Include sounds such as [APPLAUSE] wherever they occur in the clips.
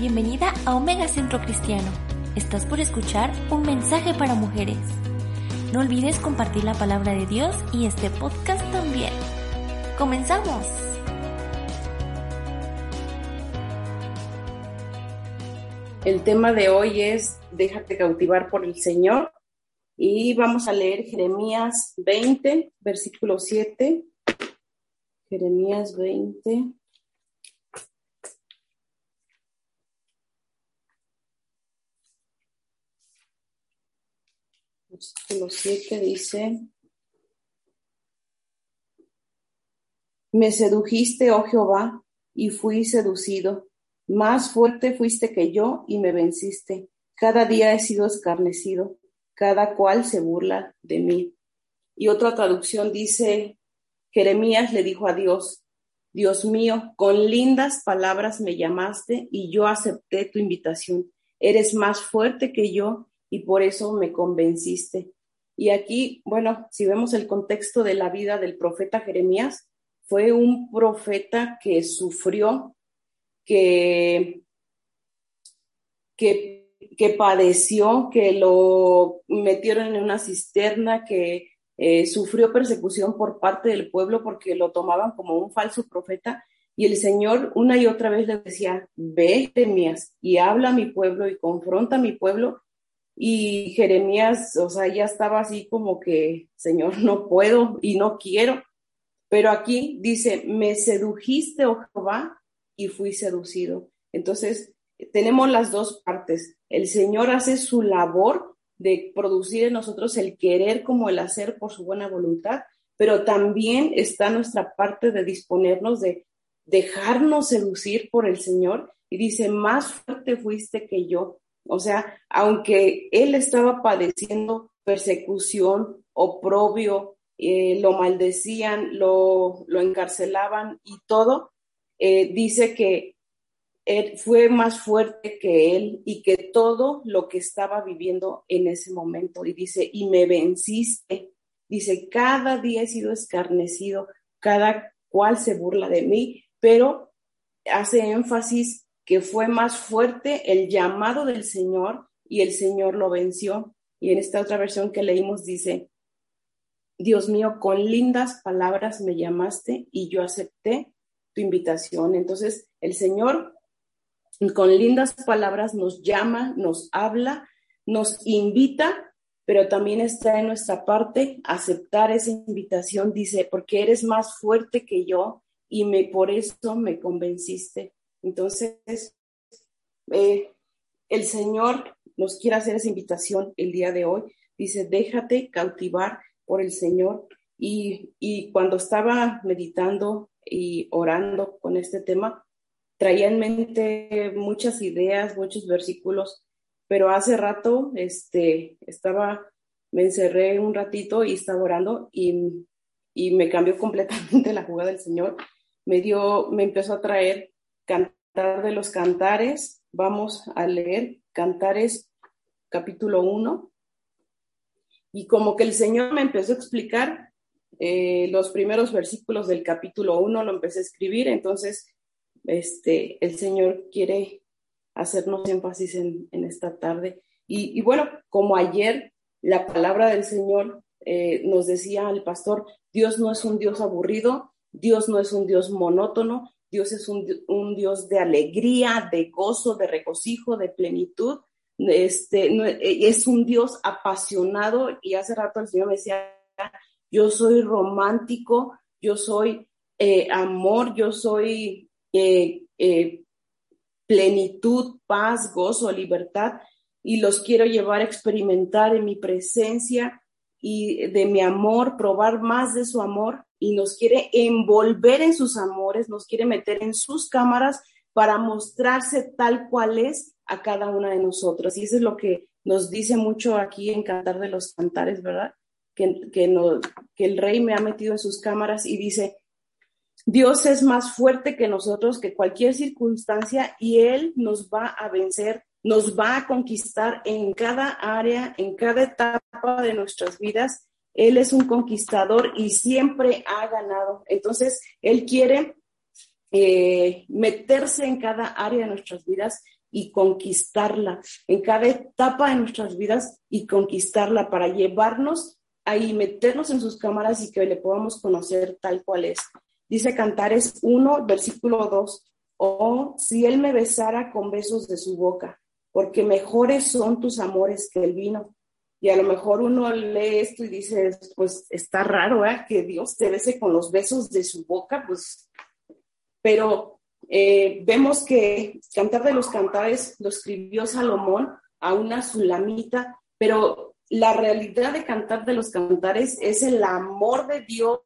Bienvenida a Omega Centro Cristiano. Estás por escuchar un mensaje para mujeres. No olvides compartir la palabra de Dios y este podcast también. ¡Comenzamos! El tema de hoy es Déjate cautivar por el Señor y vamos a leer Jeremías 20, versículo 7. Jeremías 20. Versículo 7 dice, Me sedujiste, oh Jehová, y fui seducido. Más fuerte fuiste que yo y me venciste. Cada día he sido escarnecido. Cada cual se burla de mí. Y otra traducción dice, Jeremías le dijo a Dios, Dios mío, con lindas palabras me llamaste y yo acepté tu invitación. Eres más fuerte que yo y por eso me convenciste. Y aquí, bueno, si vemos el contexto de la vida del profeta Jeremías, fue un profeta que sufrió, que, que, que padeció, que lo metieron en una cisterna, que eh, sufrió persecución por parte del pueblo porque lo tomaban como un falso profeta. Y el Señor una y otra vez le decía, ve, Jeremías, y habla a mi pueblo y confronta a mi pueblo y Jeremías, o sea, ya estaba así como que, Señor, no puedo y no quiero. Pero aquí dice, me sedujiste, oh Jehová, y fui seducido. Entonces, tenemos las dos partes. El Señor hace su labor de producir en nosotros el querer como el hacer por su buena voluntad, pero también está nuestra parte de disponernos de dejarnos seducir por el Señor. Y dice, más fuerte fuiste que yo. O sea, aunque él estaba padeciendo persecución, oprobio, eh, lo maldecían, lo, lo, encarcelaban y todo, eh, dice que él fue más fuerte que él y que todo lo que estaba viviendo en ese momento. Y dice, y me venciste. Dice, cada día he sido escarnecido, cada cual se burla de mí, pero hace énfasis que fue más fuerte el llamado del Señor y el Señor lo venció. Y en esta otra versión que leímos dice, Dios mío, con lindas palabras me llamaste y yo acepté tu invitación. Entonces, el Señor con lindas palabras nos llama, nos habla, nos invita, pero también está en nuestra parte aceptar esa invitación. Dice, porque eres más fuerte que yo y me, por eso me convenciste. Entonces, eh, el Señor nos quiere hacer esa invitación el día de hoy. Dice, déjate cautivar por el Señor. Y, y cuando estaba meditando y orando con este tema, traía en mente muchas ideas, muchos versículos, pero hace rato este, estaba, me encerré un ratito y estaba orando y, y me cambió [LAUGHS] completamente la jugada del Señor. Me dio, me empezó a traer Cantar de los Cantares, vamos a leer Cantares capítulo 1. Y como que el Señor me empezó a explicar eh, los primeros versículos del capítulo 1, lo empecé a escribir, entonces este, el Señor quiere hacernos énfasis en, esta tarde. Y, bueno, como ayer la palabra del Señor eh, nos decía al pastor, Dios no es un Dios aburrido, Dios no es un Dios monótono, Dios es un, Dios de alegría, de gozo, de regocijo, de plenitud. Este, eh, es un Dios apasionado. Y hace rato el Señor me decía, yo soy romántico, yo soy eh, amor, yo soy eh, plenitud, paz, gozo, libertad. Y los quiero llevar a experimentar en mi presencia y de mi amor, probar más de su amor y nos quiere envolver en sus amores, nos quiere meter en sus cámaras para mostrarse tal cual es a cada una de nosotros. Y eso es lo que nos dice mucho aquí en Cantar de los Cantares, ¿verdad? Que, que, el rey me ha metido en sus cámaras y dice, Dios es más fuerte que nosotros, que cualquier circunstancia, y Él nos va a vencer, nos va a conquistar en cada área, en cada etapa de nuestras vidas él es un conquistador y siempre ha ganado. Entonces, Él quiere eh, meterse en cada área de nuestras vidas y conquistarla, en cada etapa de nuestras vidas y conquistarla para llevarnos ahí, meternos en sus cámaras y que le podamos conocer tal cual es. Dice Cantares 1, versículo 2, oh, si él me besara con besos de su boca, porque mejores son tus amores que el vino. Y a lo mejor uno lee esto y dice, pues está raro, ¿eh? Que Dios te bese con los besos de su boca, pues, pero eh, vemos que Cantar de los Cantares lo escribió Salomón a una sulamita, pero la realidad de Cantar de los Cantares es el amor de Dios,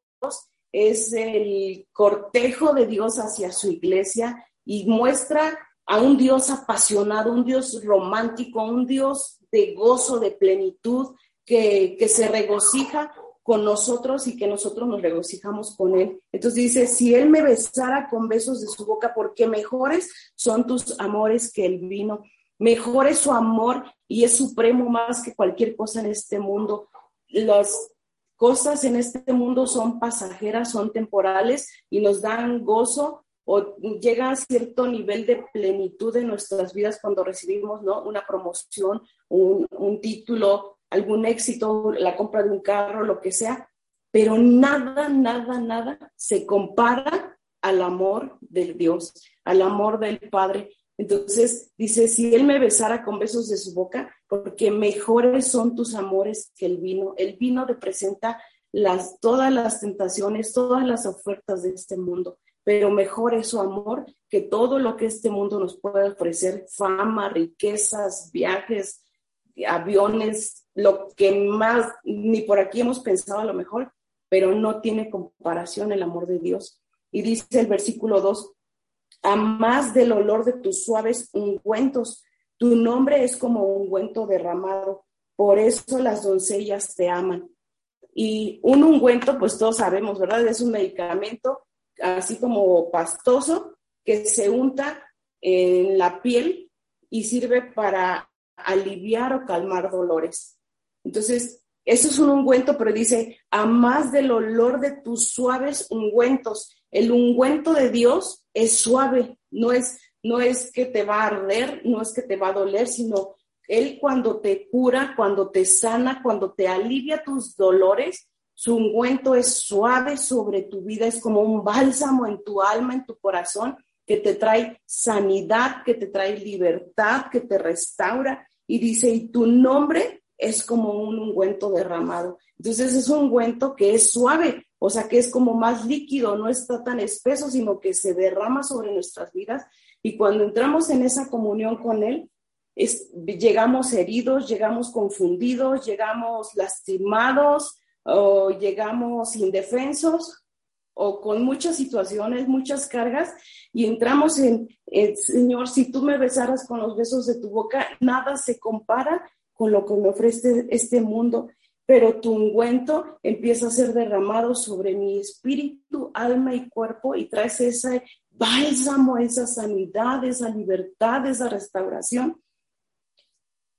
es el cortejo de Dios hacia su iglesia y muestra a un Dios apasionado, un Dios romántico, un Dios de gozo, de plenitud, que, que se regocija con nosotros y que nosotros nos regocijamos con Él. Entonces dice, si Él me besara con besos de su boca, porque mejores son tus amores que el vino, mejor es su amor y es supremo más que cualquier cosa en este mundo. Las cosas en este mundo son pasajeras, son temporales y nos dan gozo o llega a cierto nivel de plenitud en nuestras vidas cuando recibimos ¿no? una promoción, un, un título, algún éxito, la compra de un carro, lo que sea, pero nada, nada, nada se compara al amor de Dios, al amor del Padre. Entonces dice, si Él me besara con besos de su boca, porque mejores son tus amores que el vino. El vino representa las, todas las tentaciones, todas las ofertas de este mundo, pero mejor es su amor que todo lo que este mundo nos puede ofrecer, fama, riquezas, viajes, aviones, lo que más, ni por aquí hemos pensado a lo mejor, pero no tiene comparación el amor de Dios. Y dice el versículo 2, a más del olor de tus suaves ungüentos, tu nombre es como un ungüento derramado, por eso las doncellas te aman. Y un ungüento, pues todos sabemos, ¿verdad? Es un medicamento así como pastoso que se unta en la piel y sirve para aliviar o calmar dolores. Entonces, eso es un ungüento, pero dice, a más del olor de tus suaves ungüentos. El ungüento de Dios es suave, no es, no es que te va a arder, no es que te va a doler, sino Él cuando te cura, cuando te sana, cuando te alivia tus dolores, su ungüento es suave sobre tu vida, es como un bálsamo en tu alma, en tu corazón, que te trae sanidad, que te trae libertad, que te restaura. Y dice, y tu nombre es como un ungüento derramado. Entonces es un ungüento que es suave, o sea, que es como más líquido, no está tan espeso, sino que se derrama sobre nuestras vidas. Y cuando entramos en esa comunión con Él, llegamos heridos, llegamos confundidos, llegamos lastimados o llegamos indefensos o con muchas situaciones, muchas cargas, y entramos en, Señor, si tú me besaras con los besos de tu boca, nada se compara con lo que me ofrece este mundo, pero tu ungüento empieza a ser derramado sobre mi espíritu, alma y cuerpo, y traes ese bálsamo, esa sanidad, esa libertad, esa restauración.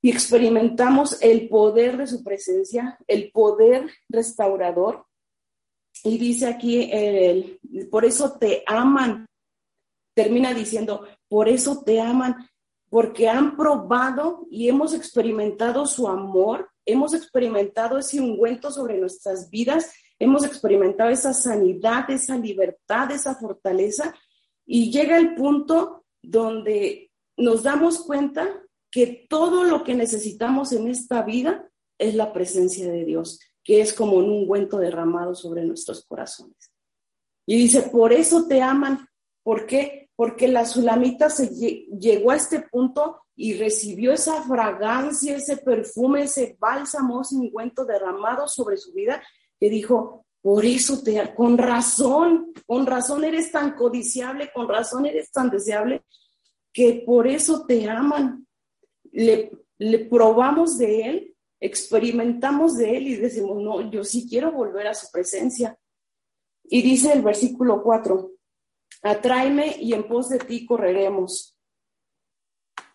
Y experimentamos el poder de su presencia, el poder restaurador, y dice aquí, el, por eso te aman. Termina diciendo, por eso te aman, porque han probado y hemos experimentado su amor, hemos experimentado ese ungüento sobre nuestras vidas, hemos experimentado esa sanidad, esa libertad, esa fortaleza, y llega el punto donde nos damos cuenta que todo lo que necesitamos en esta vida es la presencia de Dios que es como un ungüento derramado sobre nuestros corazones. Y dice, por eso te aman. ¿Por qué? Porque la sulamita se llegó a este punto y recibió esa fragancia, ese perfume, ese bálsamo, ese ungüento derramado sobre su vida, que dijo, por eso te, con razón, con razón eres tan codiciable, con razón eres tan deseable, que por eso te aman. Le, probamos de él experimentamos de Él y decimos, no, yo sí quiero volver a su presencia. Y dice el versículo 4, atráeme y en pos de ti correremos.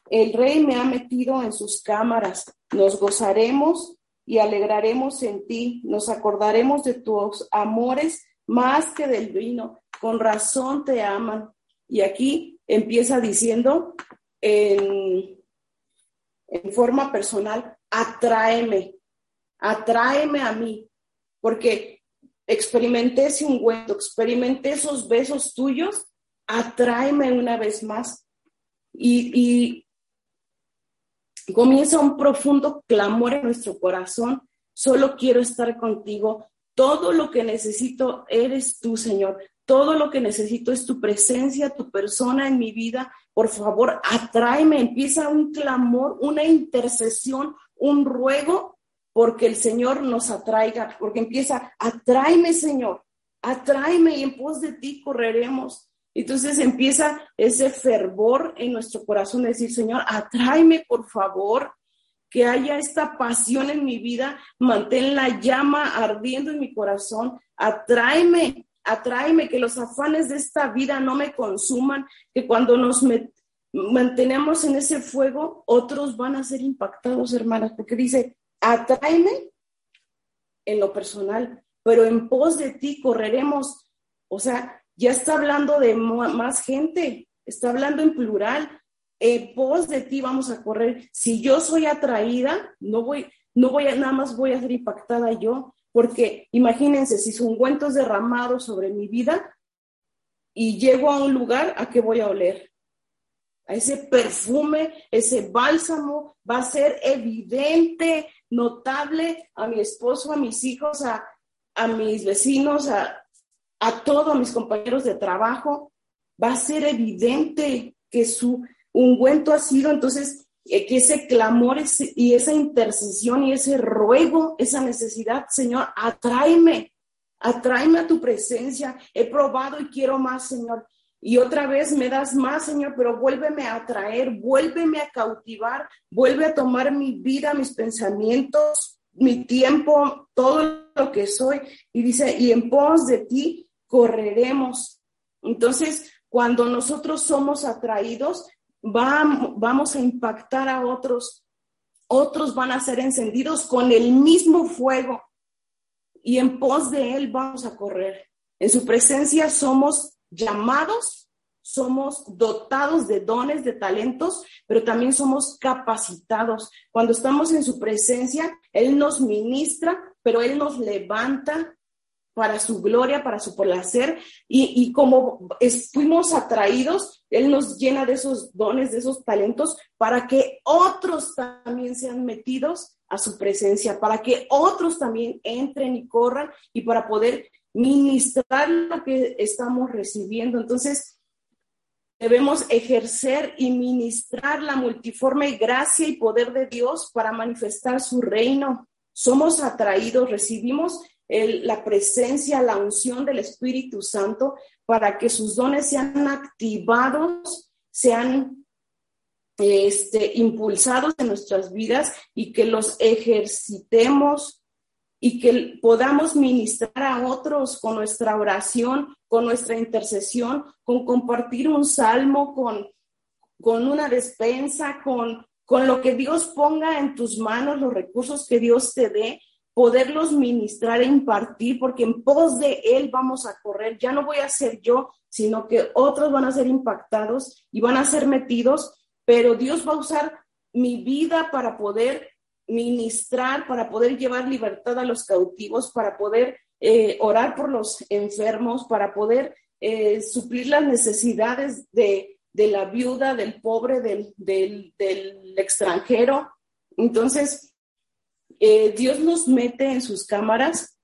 El rey me ha metido en sus cámaras, nos gozaremos y alegraremos en ti, nos acordaremos de tus amores más que del vino, con razón te aman. Y aquí empieza diciendo en, en forma personal, atráeme, atráeme a mí, porque experimenté ese ungüento, experimenté esos besos tuyos, atráeme una vez más. Y, y comienza un profundo clamor en nuestro corazón, solo quiero estar contigo, todo lo que necesito eres tú, Señor. Todo lo que necesito es tu presencia, tu persona en mi vida. Por favor, atráeme. Empieza un clamor, una intercesión, un ruego, porque el Señor nos atraiga, porque empieza, atráeme, Señor, atráeme y en pos de ti correremos. Entonces empieza ese fervor en nuestro corazón de decir, Señor, atráeme, por favor, que haya esta pasión en mi vida, mantén la llama ardiendo en mi corazón, atráeme, atráeme, que los afanes de esta vida no me consuman, que cuando nos mantenemos en ese fuego, otros van a ser impactados, hermanas, porque dice, atráeme en lo personal, pero en pos de ti correremos. O sea, ya está hablando de más gente, está hablando en plural, en pos de ti vamos a correr. Si yo soy atraída, no voy, no voy a, nada más voy a ser impactada yo, porque imagínense, si son ungüentos derramados sobre mi vida y llego a un lugar, ¿a qué voy a oler? A ese perfume, ese bálsamo va a ser evidente, notable a mi esposo, a mis hijos, a, a mis vecinos, a, a todos mis compañeros de trabajo. Va a ser evidente que su ungüento ha sido entonces eh, que ese clamor y esa intercesión y ese ruego, esa necesidad, Señor, atráeme, atráeme a tu presencia. He probado y quiero más, Señor. Y otra vez me das más, Señor, pero vuélveme a atraer, vuélveme a cautivar, vuelve a tomar mi vida, mis pensamientos, mi tiempo, todo lo que soy. Y dice, y en pos de ti correremos. Entonces, cuando nosotros somos atraídos, vamos a impactar a otros, otros van a ser encendidos con el mismo fuego y en pos de Él vamos a correr. En su presencia somos llamados, somos dotados de dones, de talentos, pero también somos capacitados. Cuando estamos en su presencia, Él nos ministra, pero Él nos levanta, para su gloria, para su placer, y, y como fuimos atraídos, Él nos llena de esos dones, de esos talentos, para que otros también sean metidos a su presencia, para que otros también entren y corran y para poder ministrar lo que estamos recibiendo. Entonces, debemos ejercer y ministrar la multiforme gracia y poder de Dios para manifestar su reino. Somos atraídos, recibimos la presencia, la unción del Espíritu Santo para que sus dones sean activados, sean este, impulsados en nuestras vidas y que los ejercitemos y que podamos ministrar a otros con nuestra oración, con nuestra intercesión, con compartir un salmo, con, con una despensa, con, con lo que Dios ponga en tus manos, los recursos que Dios te dé, poderlos ministrar e impartir, porque en pos de Él vamos a correr. Ya no voy a ser yo, sino que otros van a ser impactados y van a ser metidos, pero Dios va a usar mi vida para poder ministrar, para poder llevar libertad a los cautivos, para poder eh, orar por los enfermos, para poder eh, suplir las necesidades de, la viuda, del pobre, del, del extranjero. Entonces, eh, Dios nos mete en sus cámaras,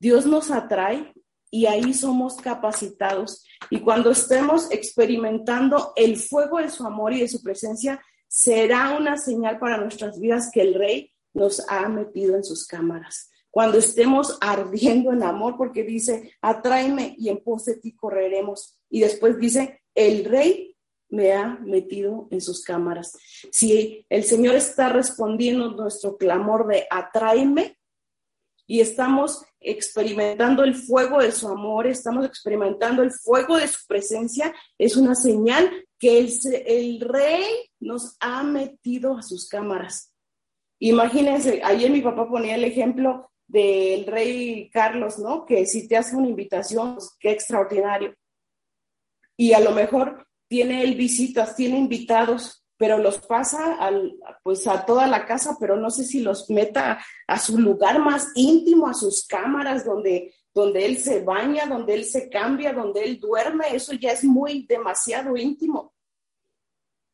Dios nos atrae y ahí somos capacitados. Y cuando estemos experimentando el fuego de su amor y de su presencia, será una señal para nuestras vidas que el Rey nos ha metido en sus cámaras. Cuando estemos ardiendo en amor, porque dice, atráeme y en pos de ti correremos. Y después dice, el Rey me ha metido en sus cámaras. Si el Señor está respondiendo nuestro clamor de atráeme y estamos experimentando el fuego de su amor, estamos experimentando el fuego de su presencia, es una señal que el, rey nos ha metido a sus cámaras. Imagínense, ayer mi papá ponía el ejemplo del rey Carlos, ¿no? Que si te hace una invitación, pues, qué extraordinario. Y a lo mejor tiene él visitas, tiene invitados, pero los pasa al, pues a toda la casa, pero no sé si los meta a su lugar más íntimo, a sus cámaras donde, donde él se baña, donde él se cambia, donde él duerme, eso ya es muy demasiado íntimo.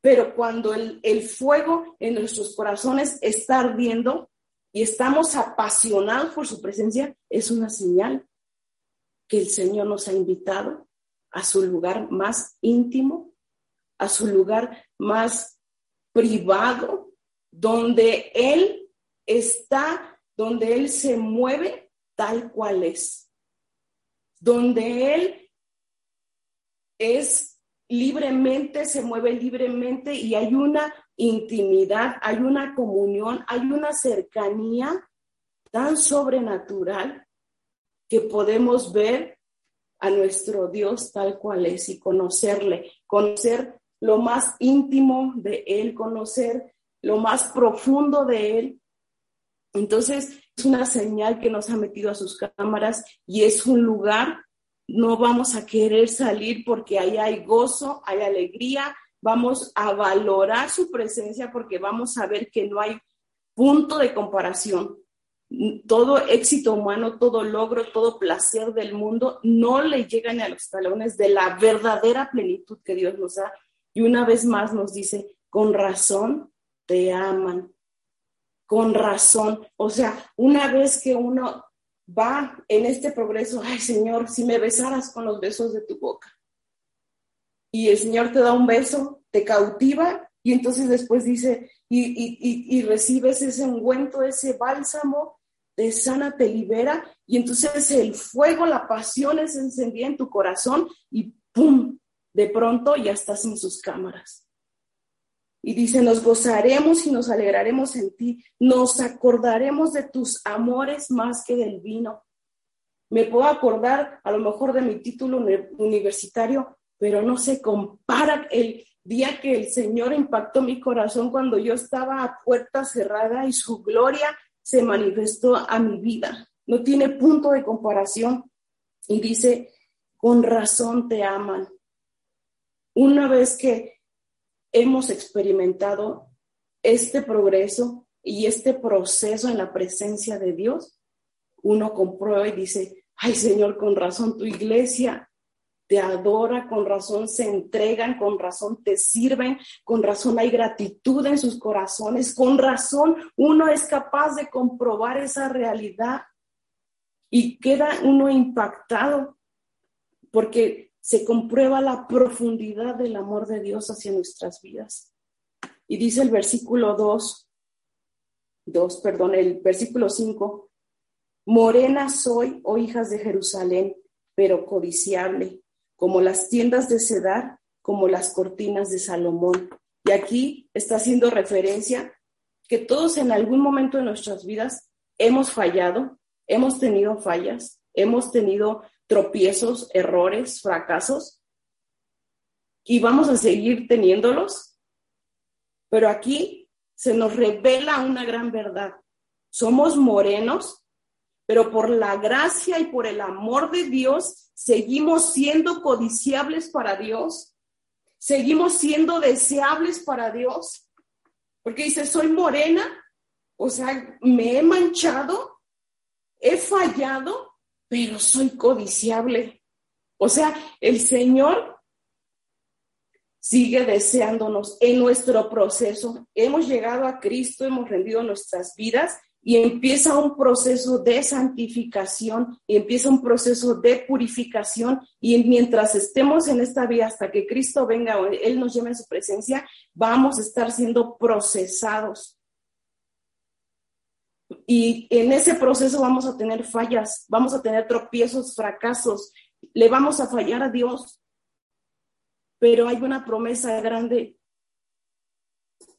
Pero cuando el, el fuego en nuestros corazones está ardiendo y estamos apasionados por su presencia, es una señal que el Señor nos ha invitado a su lugar más íntimo, a su lugar más privado, donde Él está, donde Él se mueve tal cual es, donde Él es libremente, se mueve libremente y hay una intimidad, hay una comunión, hay una cercanía tan sobrenatural que podemos ver a nuestro Dios tal cual es y conocerle, conocer lo más íntimo de Él, conocer lo más profundo de Él. Entonces, es una señal que nos ha metido a sus cámaras y es un lugar, no vamos a querer salir porque ahí hay gozo, hay alegría, vamos a valorar su presencia porque vamos a ver que no hay punto de comparación. Todo éxito humano, todo logro, todo placer del mundo no le llegan a los talones de la verdadera plenitud que Dios nos da y una vez más nos dice, con razón te aman, con razón. O sea, una vez que uno va en este progreso, ay Señor, si me besaras con los besos de tu boca. Y el Señor te da un beso, te cautiva y entonces después dice, y, y recibes ese ungüento, ese bálsamo, te sana, te libera y entonces el fuego, la pasión se encendida en tu corazón y ¡pum! de pronto ya estás en sus cámaras. Y dice, nos gozaremos y nos alegraremos en ti, nos acordaremos de tus amores más que del vino. Me puedo acordar a lo mejor de mi título universitario, pero no se compara el día que el Señor impactó mi corazón cuando yo estaba a puerta cerrada y su gloria se manifestó a mi vida. No tiene punto de comparación. Y dice, con razón te aman una vez que hemos experimentado este progreso y este proceso en la presencia de Dios, uno comprueba y dice, ay Señor, con razón tu iglesia te adora, con razón se entregan, con razón te sirven, con razón hay gratitud en sus corazones, con razón uno es capaz de comprobar esa realidad y queda uno impactado porque se comprueba la profundidad del amor de Dios hacia nuestras vidas. Y dice el versículo 2, 2, perdón, el versículo 5, Morena soy, oh hijas de Jerusalén, pero codiciable, como las tiendas de Cedar, como las cortinas de Salomón. Y aquí está haciendo referencia que todos en algún momento de nuestras vidas hemos fallado, hemos tenido fallas, hemos tenido tropiezos, errores, fracasos, y vamos a seguir teniéndolos. Pero aquí se nos revela una gran verdad. Somos morenos, pero por la gracia y por el amor de Dios seguimos siendo codiciables para Dios, seguimos siendo deseables para Dios. Porque dice, soy morena, o sea, me he manchado, he fallado, pero soy codiciable. O sea, el Señor sigue deseándonos en nuestro proceso. Hemos llegado a Cristo, hemos rendido nuestras vidas y empieza un proceso de santificación y empieza un proceso de purificación y mientras estemos en esta vida hasta que Cristo venga o Él nos lleve en su presencia, vamos a estar siendo procesados y en ese proceso vamos a tener fallas, vamos a tener tropiezos, fracasos, le vamos a fallar a Dios. Pero hay una promesa grande.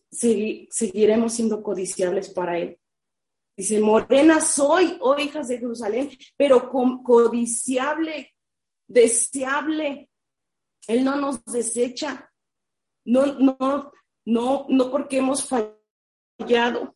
seguiremos siendo codiciables para Él. Dice, morena soy, oh hijas de Jerusalén, pero codiciable, deseable. Él no nos desecha. No, no, no, no porque hemos fallado,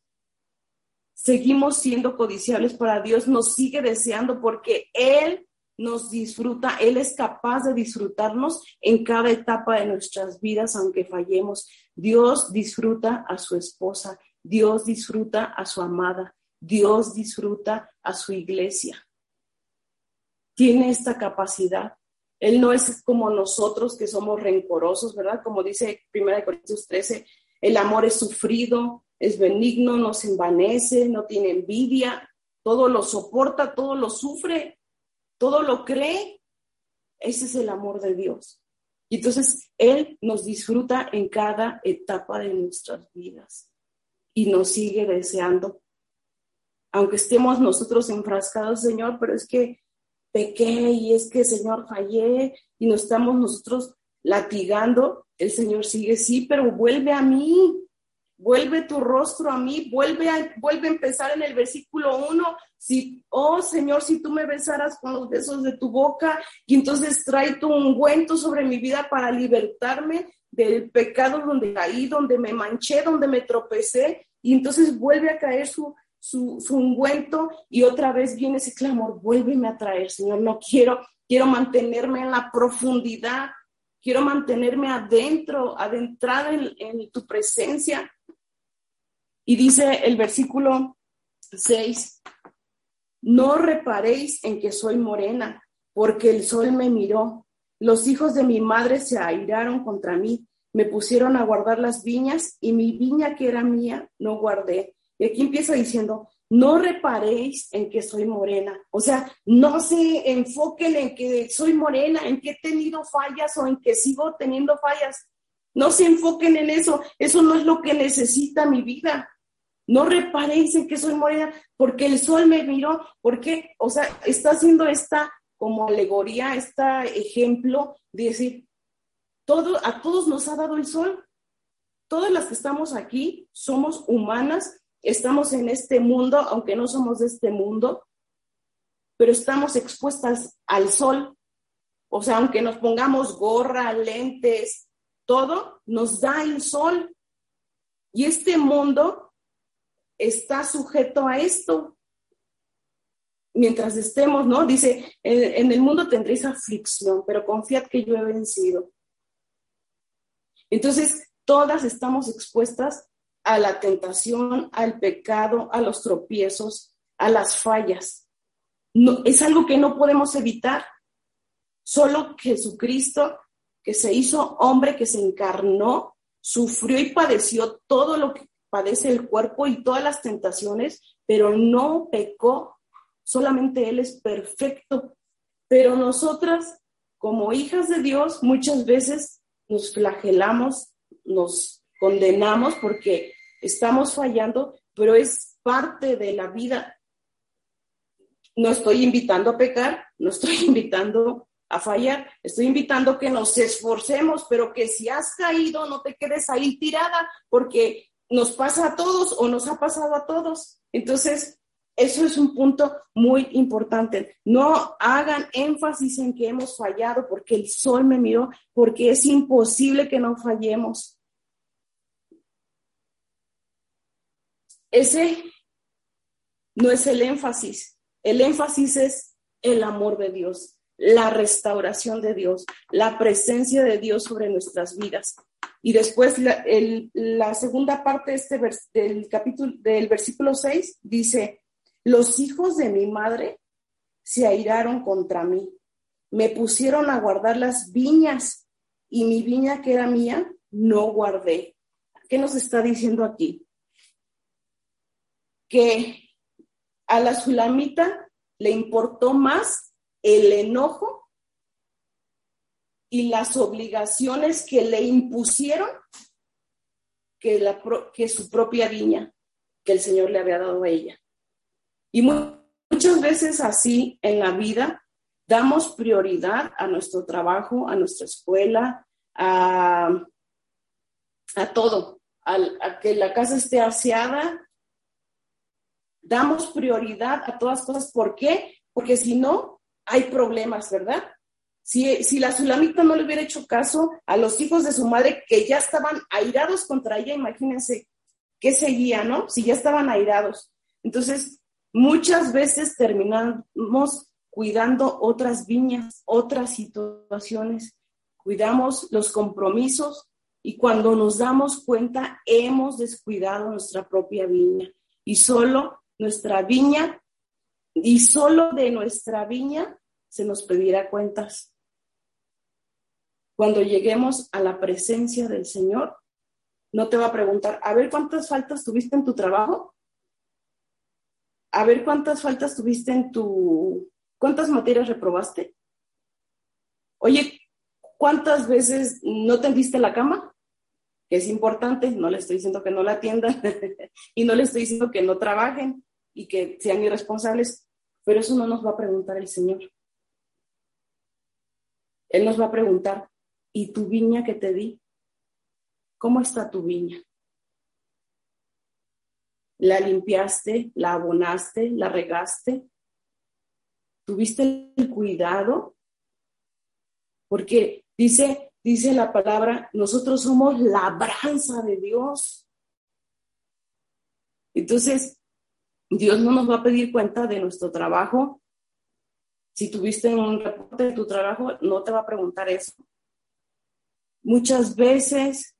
seguimos siendo codiciables para Dios, nos sigue deseando porque Él nos disfruta, Él es capaz de disfrutarnos en cada etapa de nuestras vidas, aunque fallemos. Dios disfruta a su esposa, Dios disfruta a su amada, Dios disfruta a su iglesia. Tiene esta capacidad. Él no es como nosotros que somos rencorosos, ¿verdad? Como dice 1 Corintios 13, el amor es sufrido, es benigno, no se envanece, no tiene envidia, todo lo soporta, todo lo sufre todo lo cree, ese es el amor de Dios. Y entonces Él nos disfruta en cada etapa de nuestras vidas y nos sigue deseando. Aunque estemos nosotros enfrascados, Señor, pero es que pequé y es que, Señor, fallé y nos estamos nosotros latigando, el Señor sigue, sí, pero vuelve a mí, vuelve tu rostro a mí, vuelve a, vuelve a empezar en el versículo 1. Si, oh Señor, si tú me besaras con los besos de tu boca y entonces trae tu ungüento sobre mi vida para libertarme del pecado donde caí, donde me manché, donde me tropecé, y entonces vuelve a caer su, su, ungüento y otra vez viene ese clamor, vuélveme a traer, Señor, no quiero, quiero mantenerme en la profundidad, quiero mantenerme adentro, adentrada en, en tu presencia, y dice el versículo 6, no reparéis en que soy morena, porque el sol me miró. Los hijos de mi madre se airaron contra mí, me pusieron a guardar las viñas y mi viña que era mía no guardé. Y aquí empieza diciendo, no reparéis en que soy morena. O sea, no se enfoquen en que soy morena, en que he tenido fallas o en que sigo teniendo fallas. No se enfoquen en eso. Eso no es lo que necesita mi vida. No reparéis en que soy morena porque el sol me miró. porque, O sea, está haciendo esta como alegoría, este ejemplo de decir, todo, a todos nos ha dado el sol. Todas las que estamos aquí somos humanas, estamos en este mundo, aunque no somos de este mundo, pero estamos expuestas al sol. O sea, aunque nos pongamos gorra, lentes, todo nos da el sol. Y este mundo está sujeto a esto. Mientras estemos, ¿no? Dice, en, el mundo tendréis aflicción, pero confiad que yo he vencido. Entonces, todas estamos expuestas a la tentación, al pecado, a los tropiezos, a las fallas. No, es algo que no podemos evitar. Solo Jesucristo, que se hizo hombre, que se encarnó, sufrió y padeció todo lo que padece el cuerpo y todas las tentaciones, pero no pecó. Solamente Él es perfecto. Pero nosotras, como hijas de Dios, muchas veces nos flagelamos, nos condenamos porque estamos fallando, pero es parte de la vida. No estoy invitando a pecar, no estoy [LAUGHS] invitando a fallar, estoy invitando que nos esforcemos, pero que si has caído, no te quedes ahí tirada, porque nos pasa a todos o nos ha pasado a todos. Entonces, eso es un punto muy importante. No hagan énfasis en que hemos fallado porque el sol me miró, porque es imposible que no fallemos. Ese no es el énfasis. El énfasis es el amor de Dios, la restauración de Dios, la presencia de Dios sobre nuestras vidas. Y después la, segunda parte este del capítulo, del versículo 6 dice, los hijos de mi madre se airaron contra mí, me pusieron a guardar las viñas y mi viña que era mía no guardé. ¿Qué nos está diciendo aquí? Que a la sulamita le importó más el enojo y las obligaciones que le impusieron que, la, que su propia viña que el Señor le había dado a ella. Y muchas veces así en la vida damos prioridad a nuestro trabajo, a nuestra escuela, a, a todo, a, a que la casa esté aseada. Damos prioridad a todas cosas. ¿Por qué? Porque si no, hay problemas, ¿verdad? Si, la Sulamita no le hubiera hecho caso a los hijos de su madre que ya estaban airados contra ella, imagínense qué seguía, ¿no? Si ya estaban airados. Entonces, muchas veces terminamos cuidando otras viñas, otras situaciones, cuidamos los compromisos y cuando nos damos cuenta hemos descuidado nuestra propia viña y solo nuestra viña y solo de nuestra viña se nos pedirá cuentas. Cuando lleguemos a la presencia del Señor, no te va a preguntar, a ver cuántas faltas tuviste en tu trabajo, a ver cuántas faltas tuviste en tu, cuántas materias reprobaste. Oye, ¿cuántas veces no tendiste la cama? Que es importante, no le estoy diciendo que no la atiendan [LAUGHS] y no le estoy diciendo que no trabajen y que sean irresponsables, pero eso no nos va a preguntar el Señor. Él nos va a preguntar, ¿y tu viña que te di? ¿Cómo está tu viña? ¿La limpiaste? ¿La abonaste? ¿La regaste? ¿Tuviste el cuidado? Porque dice, dice la palabra, nosotros somos la labranza de Dios. Entonces, Dios no nos va a pedir cuenta de nuestro trabajo si tuviste un reporte de tu trabajo, no te va a preguntar eso. Muchas veces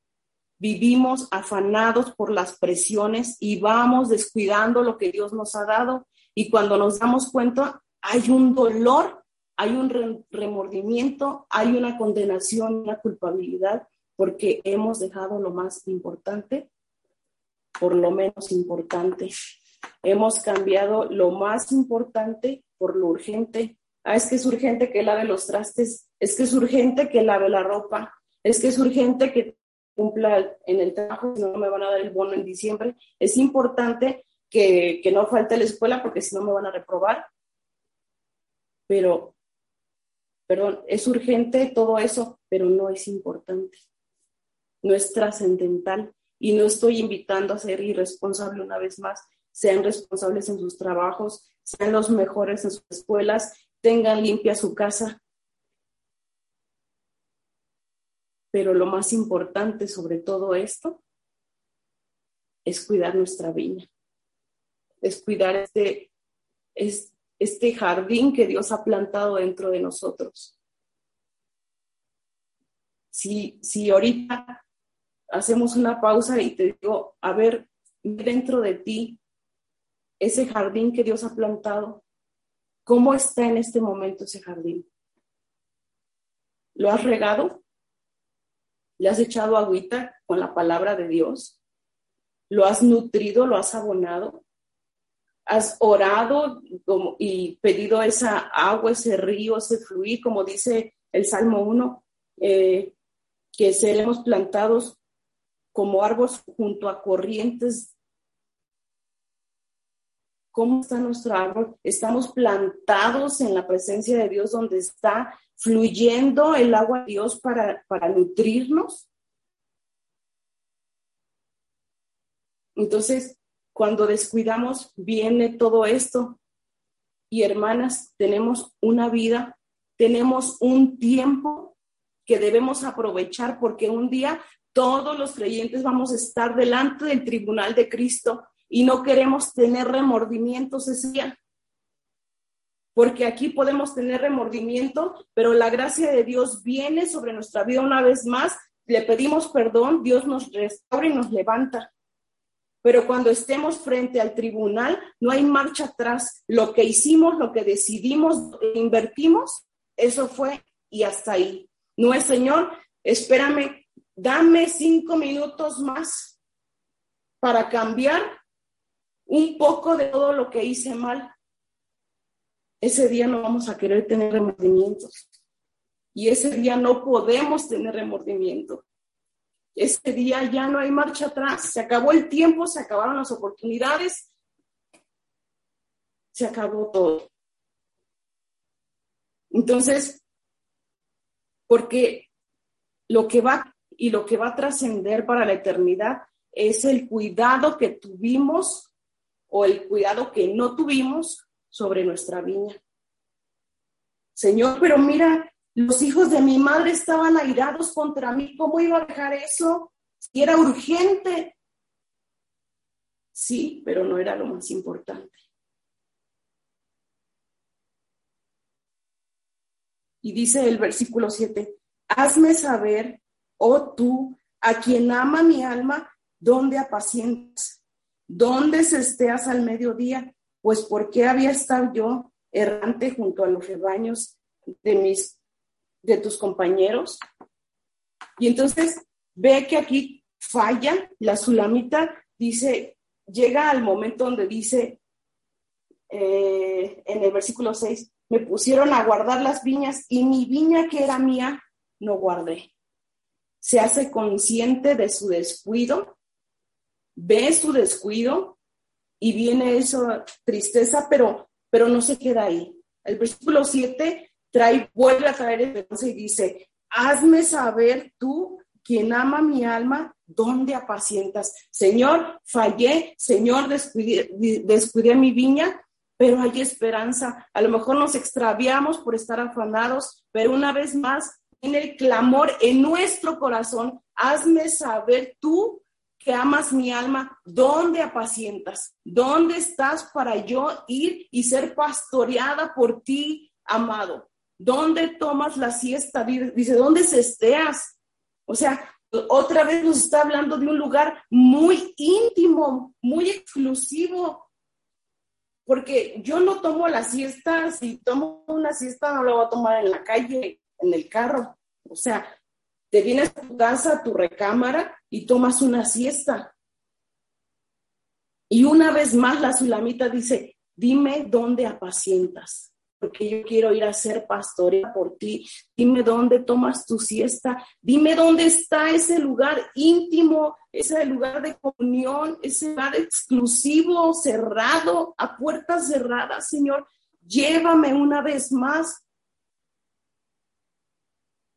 vivimos afanados por las presiones y vamos descuidando lo que Dios nos ha dado y cuando nos damos cuenta hay un dolor, hay un remordimiento, hay una condenación, una culpabilidad porque hemos dejado lo más importante por lo menos importante. Hemos cambiado lo más importante por lo urgente Ah, es que es urgente que lave los trastes, es que es urgente que lave la ropa, es que es urgente que cumpla en el trabajo, si no me van a dar el bono en diciembre. Es importante que, que no falte la escuela porque si no me van a reprobar. Pero, perdón, es urgente todo eso, pero no es importante. No es trascendental. Y no estoy invitando a ser irresponsable una vez más. Sean responsables en sus trabajos, sean los mejores en sus escuelas tengan limpia su casa. Pero lo más importante sobre todo esto es cuidar nuestra viña, es cuidar este, este jardín que Dios ha plantado dentro de nosotros. Si, si ahorita hacemos una pausa y te digo, a ver, dentro de ti, ese jardín que Dios ha plantado, ¿Cómo está en este momento ese jardín? ¿Lo has regado? ¿Le has echado agüita con la palabra de Dios? ¿Lo has nutrido? ¿Lo has abonado? ¿Has orado y pedido esa agua, ese río, ese fluir, como dice el Salmo 1, eh, que seremos plantados como árboles junto a corrientes ¿Cómo está nuestro árbol? Estamos plantados en la presencia de Dios donde está fluyendo el agua de Dios para, para nutrirnos. Entonces, cuando descuidamos, viene todo esto. Y hermanas, tenemos una vida, tenemos un tiempo que debemos aprovechar porque un día todos los creyentes vamos a estar delante del tribunal de Cristo y no queremos tener remordimientos ese día. Porque aquí podemos tener remordimiento, pero la gracia de Dios viene sobre nuestra vida una vez más. Le pedimos perdón, Dios nos restaura y nos levanta. Pero cuando estemos frente al tribunal, no hay marcha atrás. Lo que hicimos, lo que decidimos, invertimos, eso fue y hasta ahí. No es, Señor, espérame, dame cinco minutos más para cambiar un poco de todo lo que hice mal, ese día no vamos a querer tener remordimientos. Y ese día no podemos tener remordimiento. Ese día ya no hay marcha atrás. Se acabó el tiempo, se acabaron las oportunidades, se acabó todo. Entonces, porque lo que va y lo que va a trascender para la eternidad es el cuidado que tuvimos o el cuidado que no tuvimos sobre nuestra viña. Señor, pero mira, los hijos de mi madre estaban airados contra mí. ¿Cómo iba a dejar eso? Si era urgente. Sí, pero no era lo más importante. Y dice el versículo 7, hazme saber, oh tú, a quien ama mi alma, dónde apacientas, dónde se esteas al mediodía, pues porque había estado yo errante junto a los rebaños de mis de tus compañeros. Y entonces ve que aquí falla, la sulamita dice, llega al momento donde dice eh, en el versículo 6, me pusieron a guardar las viñas y mi viña que era mía no guardé. Se hace consciente de su descuido, ve su descuido y viene eso, tristeza, pero, pero no se queda ahí. El versículo 7 trae, vuelve a traer esperanza y dice, hazme saber tú, quien ama mi alma, dónde apacientas. Señor, fallé, Señor, descuidé, descuidé mi viña, pero hay esperanza. A lo mejor nos extraviamos por estar afanados, pero una vez más, en el clamor en nuestro corazón, hazme saber tú que amas mi alma, ¿dónde apacientas? ¿Dónde estás para yo ir y ser pastoreada por ti, amado? ¿Dónde tomas la siesta? Dice, ¿dónde se esteas? O sea, otra vez nos está hablando de un lugar muy íntimo, muy exclusivo, porque yo no tomo la siesta, si tomo una siesta no la voy a tomar en la calle, en el carro. O sea, te vienes a tu casa, a tu recámara y tomas una siesta. Y una vez más la sulamita dice, dime dónde apacientas porque yo quiero ir a ser pastorea por ti. Dime dónde tomas tu siesta. Dime dónde está ese lugar íntimo, ese lugar de comunión, ese lugar exclusivo, cerrado, a puertas cerradas, Señor. Llévame una vez más.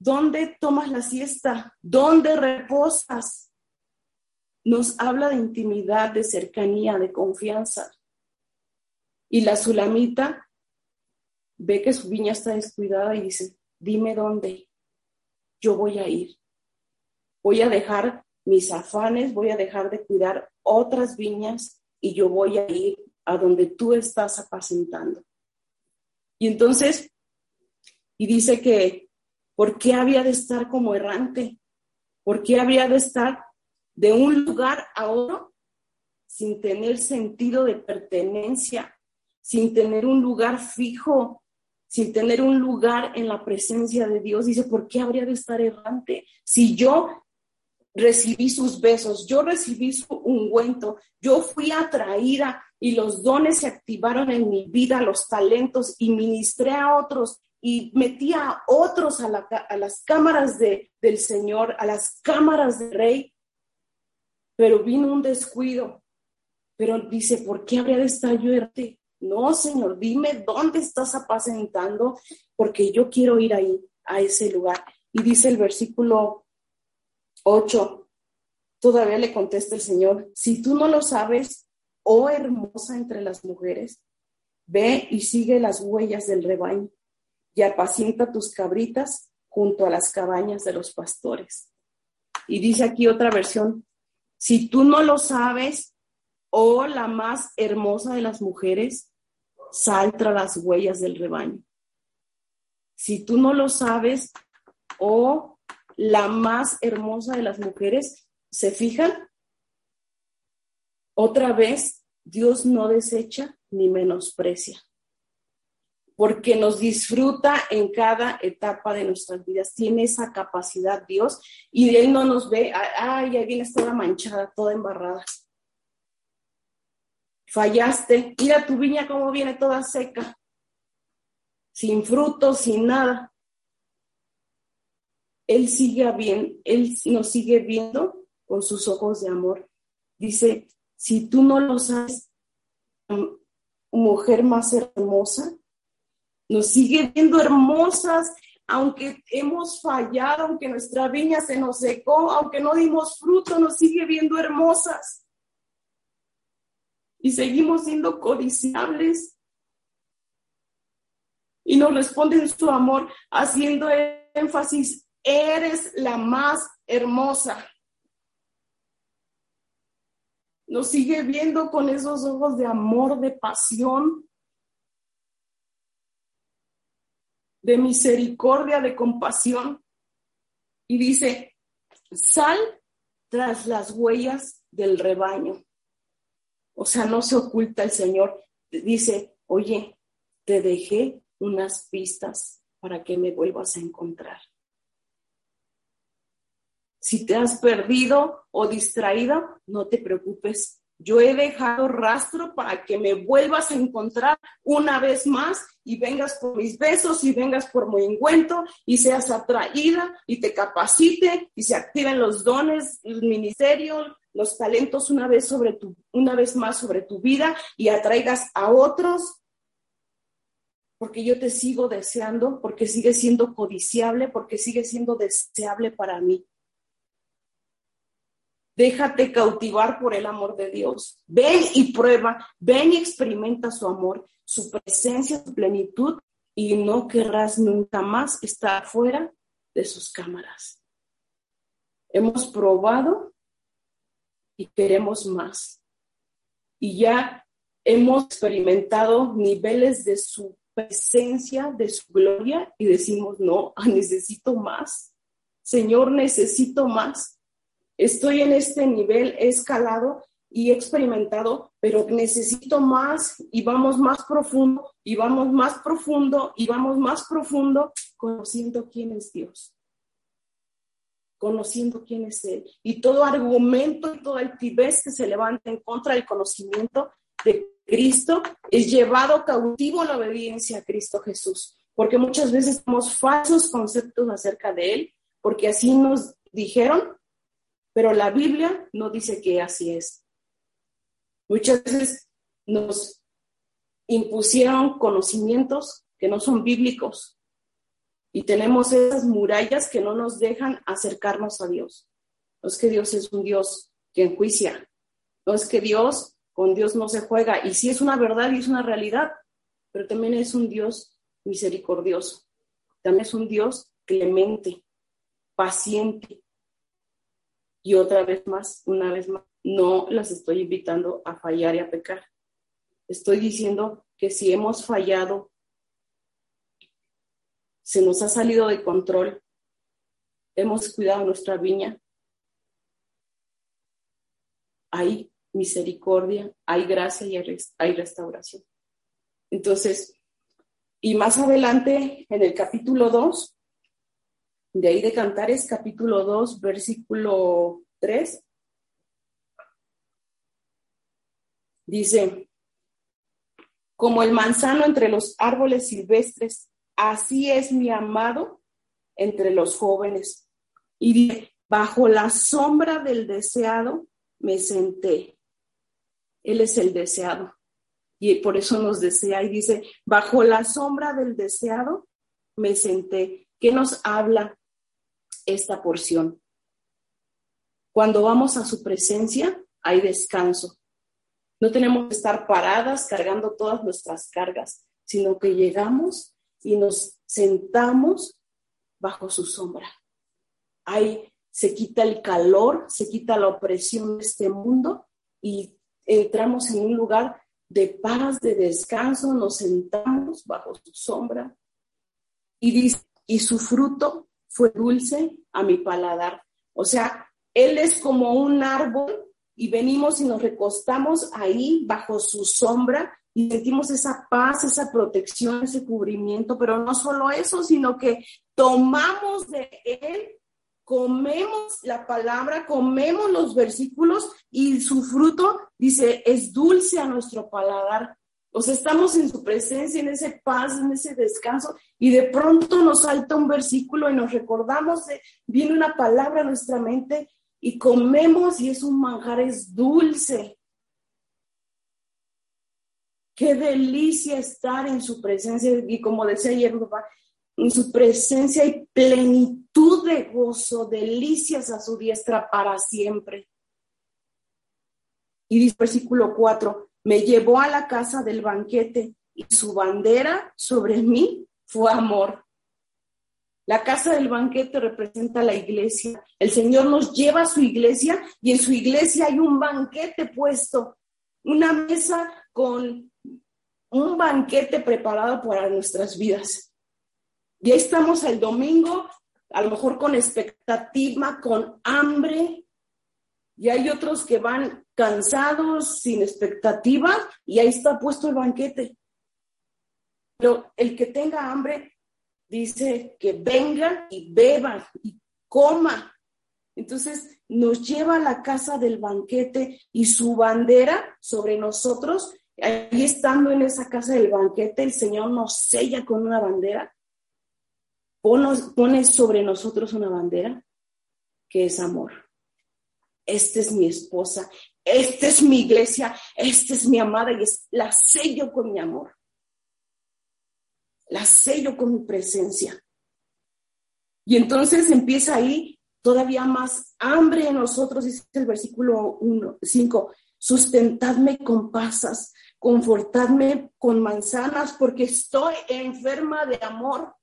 ¿Dónde tomas la siesta? ¿Dónde reposas? Nos habla de intimidad, de cercanía, de confianza. Y la sulamita ve que su viña está descuidada y dice, dime dónde, yo voy a ir. Voy a dejar mis afanes, voy a dejar de cuidar otras viñas y yo voy a ir a donde tú estás apacentando. Y entonces, y dice que, ¿por qué había de estar como errante? ¿Por qué había de estar de un lugar a otro sin tener sentido de pertenencia, sin tener un lugar fijo, sin tener un lugar en la presencia de Dios. Dice, ¿por qué habría de estar errante? Si yo recibí sus besos, yo recibí su ungüento, yo fui atraída y los dones se activaron en mi vida, los talentos, y ministré a otros y metí a otros a, las cámaras de, del Señor, a las cámaras del Rey, pero vino un descuido. Pero dice, ¿por qué habría de estar yo? No, Señor, dime dónde estás apacentando, porque yo quiero ir ahí, a ese lugar. Y dice el versículo 8, todavía le contesta el Señor, si tú no lo sabes, oh hermosa entre las mujeres, ve y sigue las huellas del rebaño y apacienta tus cabritas junto a las cabañas de los pastores. Y dice aquí otra versión, si tú no lo sabes, oh la más hermosa de las mujeres, sal tras las huellas del rebaño. Si tú no lo sabes, o la más hermosa de las mujeres, ¿se fijan? Otra vez, Dios no desecha ni menosprecia, porque nos disfruta en cada etapa de nuestras vidas. Tiene esa capacidad Dios y Él no nos ve, ay, ahí viene toda manchada, toda embarrada fallaste, mira tu viña cómo viene toda seca, sin frutos, sin nada. Él sigue bien, él nos sigue viendo con sus ojos de amor. Dice, si tú no lo sabes, mujer más hermosa, nos sigue viendo hermosas, aunque hemos fallado, aunque nuestra viña se nos secó, aunque no dimos fruto, nos sigue viendo hermosas y seguimos siendo codiciables. Y nos responde en su amor haciendo énfasis, eres la más hermosa. Nos sigue viendo con esos ojos de amor, de pasión. De misericordia, de compasión. Y dice, sal tras las huellas del rebaño. O sea, no se oculta el Señor. Dice, oye, te dejé unas pistas para que me vuelvas a encontrar. Si te has perdido o distraído, no te preocupes. Yo he dejado rastro para que me vuelvas a encontrar una vez más y vengas por mis besos y vengas por mi encuentro y seas atraída y te capacite y se activen los dones, el ministerio, los talentos una vez sobre tu, una vez más sobre tu vida y atraigas a otros porque yo te sigo deseando, porque sigue siendo codiciable, porque sigue siendo deseable para mí. Déjate cautivar por el amor de Dios. Ven y prueba, ven y experimenta su amor, su presencia, su plenitud y no querrás nunca más estar fuera de sus cámaras. Hemos probado y queremos más. Y ya hemos experimentado niveles de su presencia, de su gloria y decimos, no, [LAUGHS] necesito más. Señor, necesito más estoy en este nivel, escalado y experimentado, pero necesito más y vamos más profundo y vamos más profundo y vamos más profundo conociendo quién es Dios, conociendo quién es Él. Y todo argumento y toda altivez que se levanta en contra del conocimiento de Cristo es llevado cautivo a la obediencia a Cristo Jesús, porque muchas veces tenemos falsos conceptos acerca de Él, porque así nos dijeron pero la Biblia no dice que así es. Muchas veces nos impusieron conocimientos que no son bíblicos y tenemos esas murallas que no nos dejan acercarnos a Dios. No es que Dios es un Dios que enjuicia, no es que Dios, con Dios no se juega, y sí es una verdad y es una realidad, pero también es un Dios misericordioso, también es un Dios clemente, paciente, y otra vez más, una vez más, no las estoy invitando a fallar y a pecar. Estoy diciendo que si hemos fallado, se nos ha salido de control, hemos cuidado nuestra viña, hay misericordia, hay gracia y hay restauración. Entonces, y más adelante, en el capítulo 2, de ahí de Cantares, capítulo 2, versículo 3. Dice, como el manzano entre los árboles silvestres, así es mi amado entre los jóvenes. Y dice, bajo la sombra del deseado me senté. Él es el deseado. Y por eso nos desea. Y dice, bajo la sombra del deseado me senté. ¿Qué nos habla? Esta porción. Cuando vamos a su presencia, hay descanso. No tenemos que estar paradas cargando todas nuestras cargas, sino que llegamos y nos sentamos bajo su sombra. Ahí se quita el calor, se quita la opresión de este mundo y entramos en un lugar de paz, de descanso, nos sentamos bajo su sombra y y su fruto fue dulce a mi paladar. O sea, Él es como un árbol y venimos y nos recostamos ahí bajo su sombra y sentimos esa paz, esa protección, ese cubrimiento, pero no solo eso, sino que tomamos de Él, comemos la palabra, comemos los versículos y su fruto, dice, es dulce a nuestro paladar. O sea, estamos en su presencia, en ese paz, en ese descanso, y de pronto nos salta un versículo y nos recordamos, de, viene una palabra a nuestra mente y comemos y es un manjar, es dulce. Qué delicia estar en su presencia, y como decía ayer, en su presencia hay plenitud de gozo, delicias a su diestra para siempre. Y dice versículo 4, me llevó a la casa del banquete y su bandera sobre mí fue amor. La casa del banquete representa la iglesia. El Señor nos lleva a su iglesia y en su iglesia hay un banquete puesto, una mesa con un banquete preparado para nuestras vidas. Y ahí estamos el domingo, a lo mejor con expectativa, con hambre, y hay otros que van cansados, sin expectativa, y ahí está puesto el banquete. Pero el que tenga hambre dice que venga y beba y coma. Entonces nos lleva a la casa del banquete y su bandera sobre nosotros, ahí estando en esa casa del banquete, el Señor nos sella con una bandera, pone sobre nosotros una bandera que es amor. Esta es mi esposa, esta es mi iglesia, esta es mi amada y la sello con mi amor. La sello con mi presencia. Y entonces empieza ahí todavía más hambre en nosotros, dice el versículo 1, 5, sustentadme con pasas, confortadme con manzanas, porque estoy enferma de amor.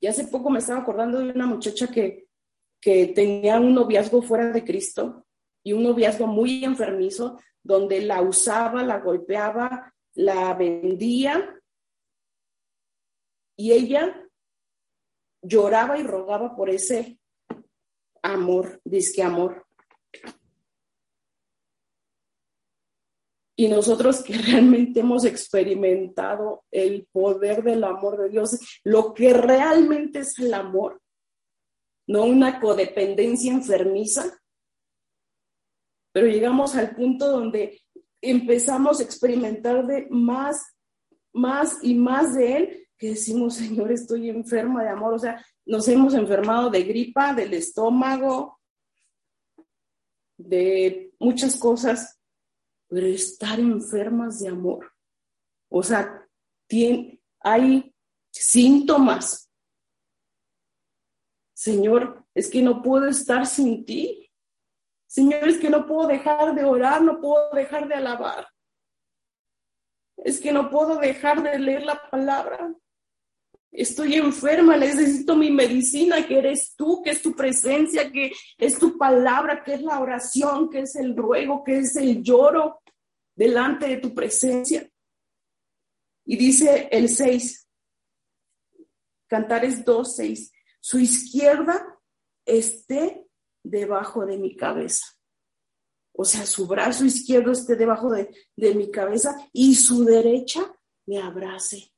Y hace poco me estaba acordando de una muchacha que, que tenía un noviazgo fuera de Cristo y un noviazgo muy enfermizo, donde la usaba, la golpeaba, la vendía, y ella lloraba y rogaba por ese amor, disque amor. Y nosotros que realmente hemos experimentado el poder del amor de Dios, lo que realmente es el amor, no una codependencia enfermiza, pero llegamos al punto donde empezamos a experimentar de más, más y más de Él que decimos, Señor, estoy enferma de amor. O sea, nos hemos enfermado de gripa, del estómago, de muchas cosas, pero estar enfermas de amor. O sea, hay síntomas. Señor, es que no puedo estar sin ti. Señor, es que no puedo dejar de orar, no puedo dejar de alabar. Es que no puedo dejar de leer la palabra. Estoy enferma, necesito mi medicina, que eres tú, que es tu presencia, que es tu palabra, que es la oración, que es el ruego, que es el lloro delante de tu presencia. Y dice el 6, Cantares 2, 6, su izquierda esté debajo de mi cabeza. O sea, su brazo izquierdo esté debajo de, de mi cabeza y su derecha me abrace.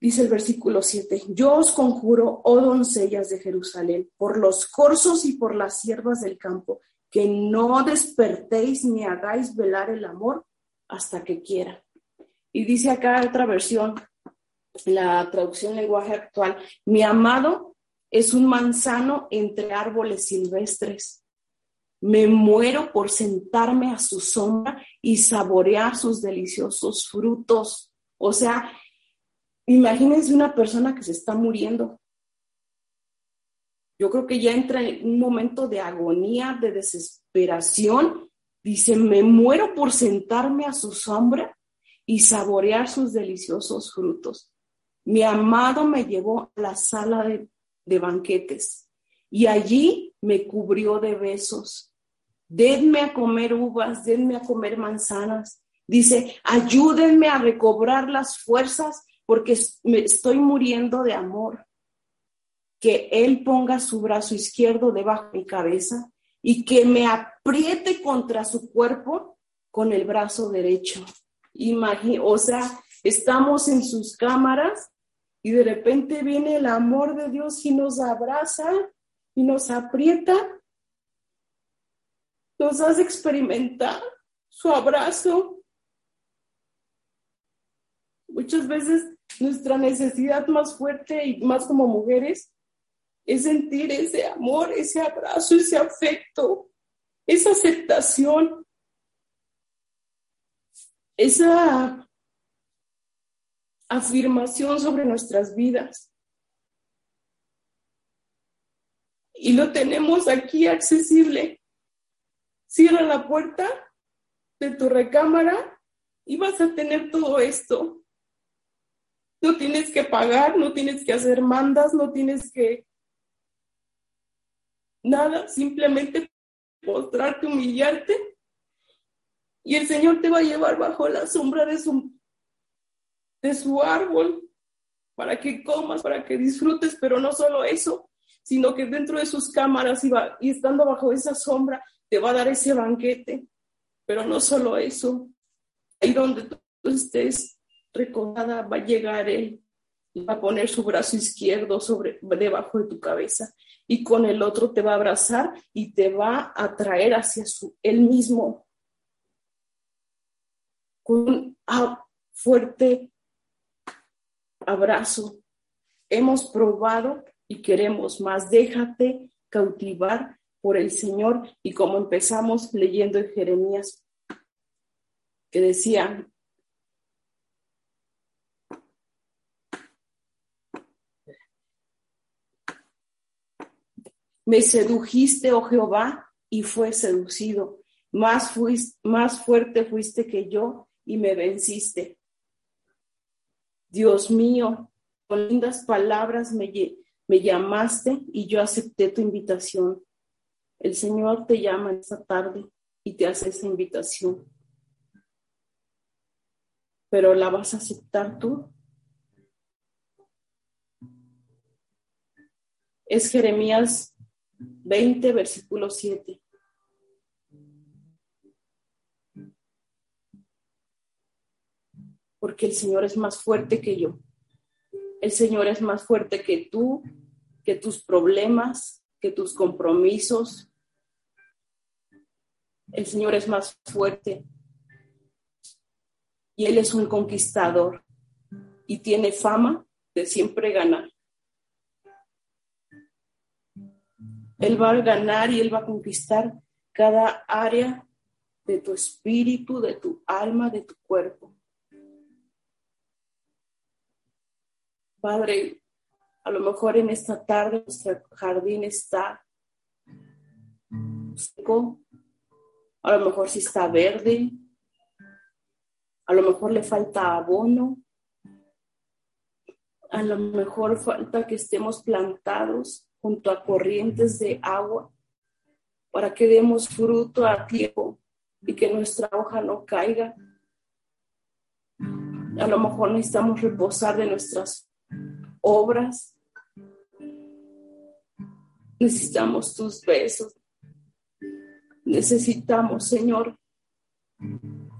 Dice el versículo 7, yo os conjuro, oh doncellas de Jerusalén, por los corzos y por las siervas del campo, que no despertéis ni hagáis velar el amor hasta que quiera. Y dice acá otra versión, la traducción lenguaje actual, mi amado es un manzano entre árboles silvestres. Me muero por sentarme a su sombra y saborear sus deliciosos frutos. O sea, Imagínense una persona que se está muriendo. Yo creo que ya entra en un momento de agonía, de desesperación. Dice, me muero por sentarme a su sombra y saborear sus deliciosos frutos. Mi amado me llevó a la sala de, banquetes y allí me cubrió de besos. Denme a comer uvas, denme a comer manzanas. Dice, ayúdenme a recobrar las fuerzas porque me estoy muriendo de amor. Que Él ponga su brazo izquierdo debajo de mi cabeza y que me apriete contra su cuerpo con el brazo derecho. Imagina, o sea, estamos en sus cámaras y de repente viene el amor de Dios y nos abraza y nos aprieta, nos hace experimentar su abrazo, Muchas veces nuestra necesidad más fuerte y más como mujeres es sentir ese amor, ese abrazo, ese afecto, esa aceptación, esa afirmación sobre nuestras vidas. Y lo tenemos aquí accesible. Cierra la puerta de tu recámara y vas a tener todo esto. No tienes que pagar, no tienes que hacer mandas, no tienes que nada, simplemente postrarte, humillarte Y el Señor te va a llevar bajo la sombra de su, de su árbol para que comas, para que disfrutes, pero no solo eso, sino que dentro de sus cámaras y, y estando bajo esa sombra te va a dar ese banquete. Pero no solo eso, ahí donde tú estés recordada va a llegar Él y va a poner su brazo izquierdo sobre, debajo de tu cabeza y con el otro te va a abrazar y te va a traer hacia su, él mismo con un fuerte abrazo. Hemos probado y queremos más. Déjate cautivar por el Señor y como empezamos leyendo en Jeremías, que decía, Me sedujiste, oh Jehová, y fue seducido. Más, fuiste, más fuerte fuiste que yo y me venciste. Dios mío, con lindas palabras me, llamaste y yo acepté tu invitación. El Señor te llama esta tarde y te hace esa invitación. Pero la vas a aceptar tú. Es Jeremías 20, versículo 7. Porque el Señor es más fuerte que yo. El Señor es más fuerte que tú, que tus problemas, que tus compromisos. El Señor es más fuerte. Y Él es un conquistador y tiene fama de siempre ganar. Él va a ganar y Él va a conquistar cada área de tu espíritu, de tu alma, de tu cuerpo. Padre, a lo mejor en esta tarde nuestro jardín está seco, a lo mejor si está verde, a lo mejor le falta abono, a lo mejor falta que estemos plantados junto a corrientes de agua para que demos fruto a tiempo y que nuestra hoja no caiga. A lo mejor necesitamos reposar de nuestras obras. Necesitamos tus besos. Necesitamos, Señor,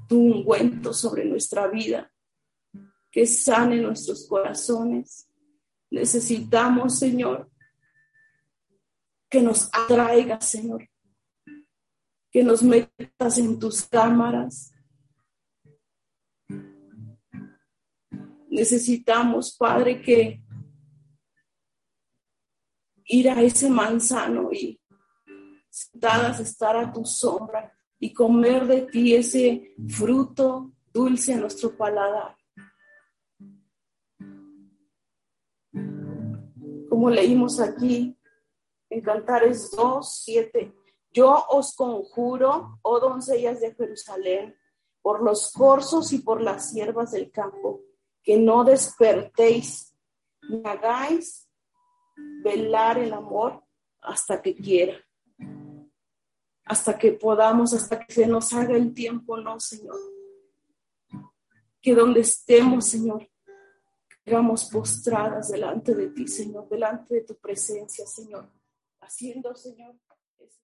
tu ungüento sobre nuestra vida, que sane nuestros corazones. Necesitamos, Señor, que nos atraigas, Señor, que nos metas en tus cámaras. Necesitamos, Padre, que ir a ese manzano y sentadas estar a tu sombra y comer de ti ese fruto dulce a nuestro paladar. Como leímos aquí, en Cantares 2, 7. Yo os conjuro, oh doncellas de Jerusalén, por los corzos y por las siervas del campo, que no despertéis ni hagáis velar el amor hasta que quiera, hasta que podamos, hasta que se nos haga el tiempo, no, Señor. Que donde estemos, Señor, quedamos postradas delante de ti, Señor, delante de tu presencia, Señor haciendo, Señor,